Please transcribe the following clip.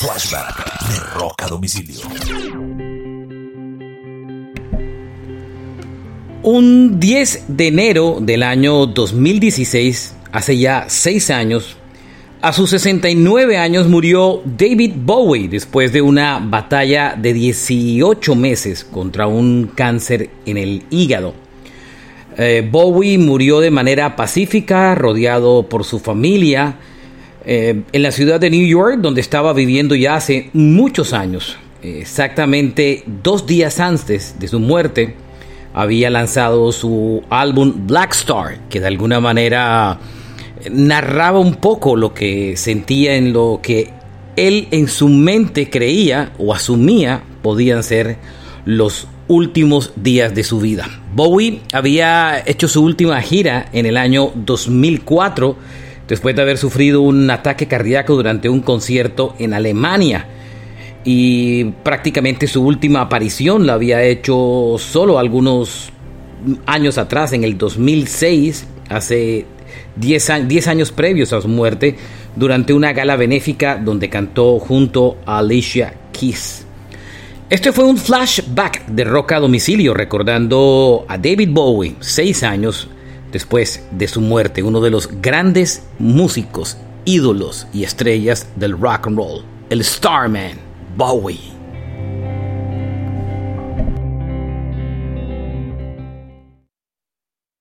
Flashback de Rock a Domicilio. Un 10 de enero del año 2016, hace ya 6 años, a sus 69 años murió David Bowie después de una batalla de 18 meses contra un cáncer en el hígado. Eh, Bowie murió de manera pacífica, rodeado por su familia, eh, en la ciudad de New York, donde estaba viviendo ya hace muchos años. Exactamente dos días antes de su muerte, había lanzado su álbum Black Star, que de alguna manera narraba un poco lo que sentía en lo que él en su mente creía o asumía podían ser los últimos días de su vida. Bowie había hecho su última gira en el año 2004 después de haber sufrido un ataque cardíaco durante un concierto en Alemania. Y prácticamente su última aparición la había hecho solo algunos años atrás, en el 2006, hace 10 años, previos a su muerte, durante una gala benéfica donde cantó junto a Alicia Keys. Este fue un flashback de rock a domicilio recordando a David Bowie seis años después de su muerte, uno de los grandes músicos, ídolos y estrellas del rock and roll, el Starman Bowie.